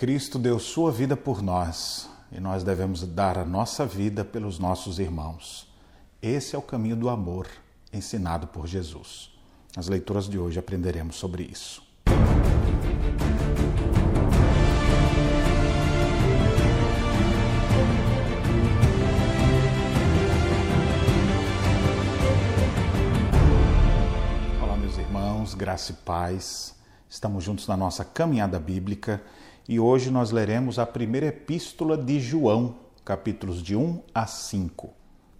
Cristo deu sua vida por nós e nós devemos dar a nossa vida pelos nossos irmãos. Esse é o caminho do amor ensinado por Jesus. Nas leituras de hoje aprenderemos sobre isso. Olá, meus irmãos, graça e paz. Estamos juntos na nossa caminhada bíblica e hoje nós leremos a primeira epístola de João, capítulos de 1 a 5.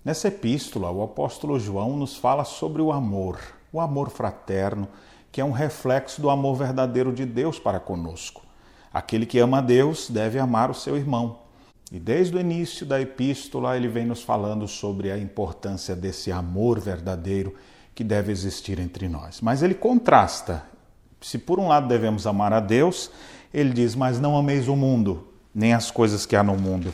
Nessa epístola, o apóstolo João nos fala sobre o amor, o amor fraterno, que é um reflexo do amor verdadeiro de Deus para conosco. Aquele que ama a Deus deve amar o seu irmão. E desde o início da epístola, ele vem nos falando sobre a importância desse amor verdadeiro que deve existir entre nós. Mas ele contrasta. Se por um lado devemos amar a Deus, ele diz: Mas não ameis o mundo, nem as coisas que há no mundo.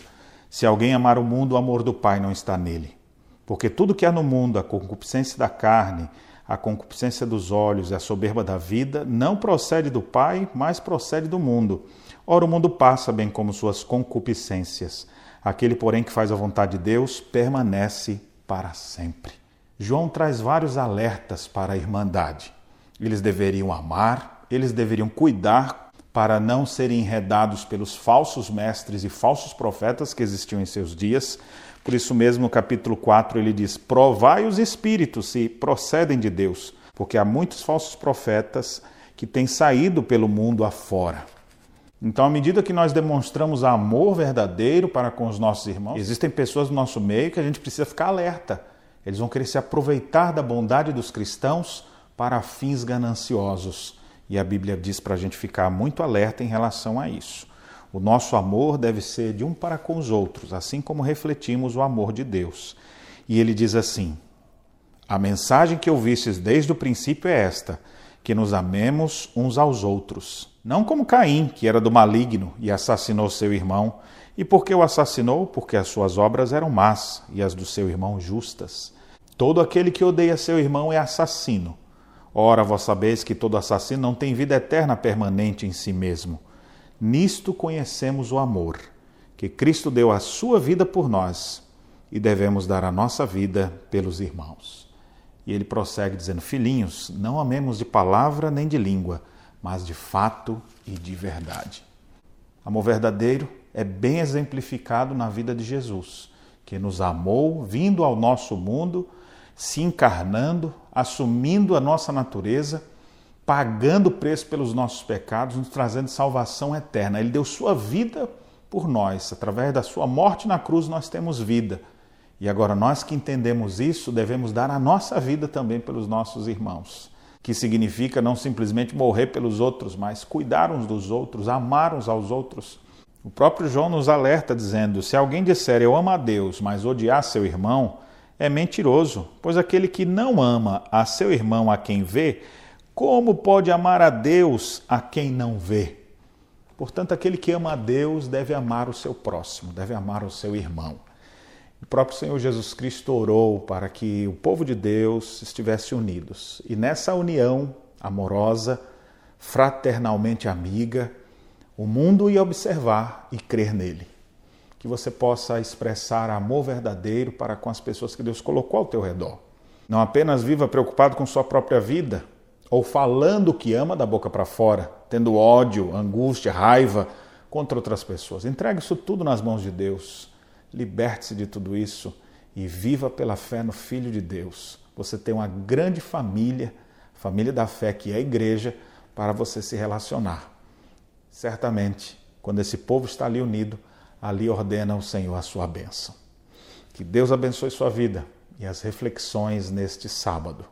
Se alguém amar o mundo, o amor do Pai não está nele. Porque tudo que há no mundo, a concupiscência da carne, a concupiscência dos olhos e a soberba da vida, não procede do Pai, mas procede do mundo. Ora, o mundo passa, bem como suas concupiscências. Aquele, porém, que faz a vontade de Deus, permanece para sempre. João traz vários alertas para a irmandade. Eles deveriam amar, eles deveriam cuidar para não serem enredados pelos falsos mestres e falsos profetas que existiam em seus dias. Por isso mesmo, no capítulo 4, ele diz: Provai os espíritos se procedem de Deus, porque há muitos falsos profetas que têm saído pelo mundo afora. Então, à medida que nós demonstramos amor verdadeiro para com os nossos irmãos, existem pessoas no nosso meio que a gente precisa ficar alerta. Eles vão querer se aproveitar da bondade dos cristãos para fins gananciosos. E a Bíblia diz para a gente ficar muito alerta em relação a isso. O nosso amor deve ser de um para com os outros, assim como refletimos o amor de Deus. E ele diz assim: A mensagem que ouvistes desde o princípio é esta: que nos amemos uns aos outros. Não como Caim, que era do maligno e assassinou seu irmão. E por que o assassinou? Porque as suas obras eram más e as do seu irmão justas. Todo aquele que odeia seu irmão é assassino. Ora, vós sabeis que todo assassino não tem vida eterna permanente em si mesmo. Nisto conhecemos o amor, que Cristo deu a sua vida por nós e devemos dar a nossa vida pelos irmãos. E ele prossegue dizendo: Filhinhos, não amemos de palavra nem de língua, mas de fato e de verdade. Amor verdadeiro é bem exemplificado na vida de Jesus, que nos amou vindo ao nosso mundo se encarnando, assumindo a nossa natureza, pagando o preço pelos nossos pecados, nos trazendo salvação eterna. Ele deu sua vida por nós. Através da sua morte na cruz, nós temos vida. E agora, nós que entendemos isso, devemos dar a nossa vida também pelos nossos irmãos. Que significa não simplesmente morrer pelos outros, mas cuidar uns dos outros, amar uns aos outros. O próprio João nos alerta dizendo: se alguém disser eu amo a Deus, mas odiar seu irmão, é mentiroso, pois aquele que não ama a seu irmão a quem vê, como pode amar a Deus a quem não vê? Portanto, aquele que ama a Deus deve amar o seu próximo, deve amar o seu irmão. O próprio Senhor Jesus Cristo orou para que o povo de Deus estivesse unidos. E nessa união amorosa, fraternalmente amiga, o mundo ia observar e crer nele que você possa expressar amor verdadeiro para com as pessoas que Deus colocou ao teu redor. Não apenas viva preocupado com sua própria vida, ou falando o que ama da boca para fora, tendo ódio, angústia, raiva contra outras pessoas. Entregue isso tudo nas mãos de Deus. Liberte-se de tudo isso e viva pela fé no Filho de Deus. Você tem uma grande família, família da fé que é a igreja, para você se relacionar. Certamente, quando esse povo está ali unido, ali ordena o Senhor a sua bênção. Que Deus abençoe sua vida e as reflexões neste sábado.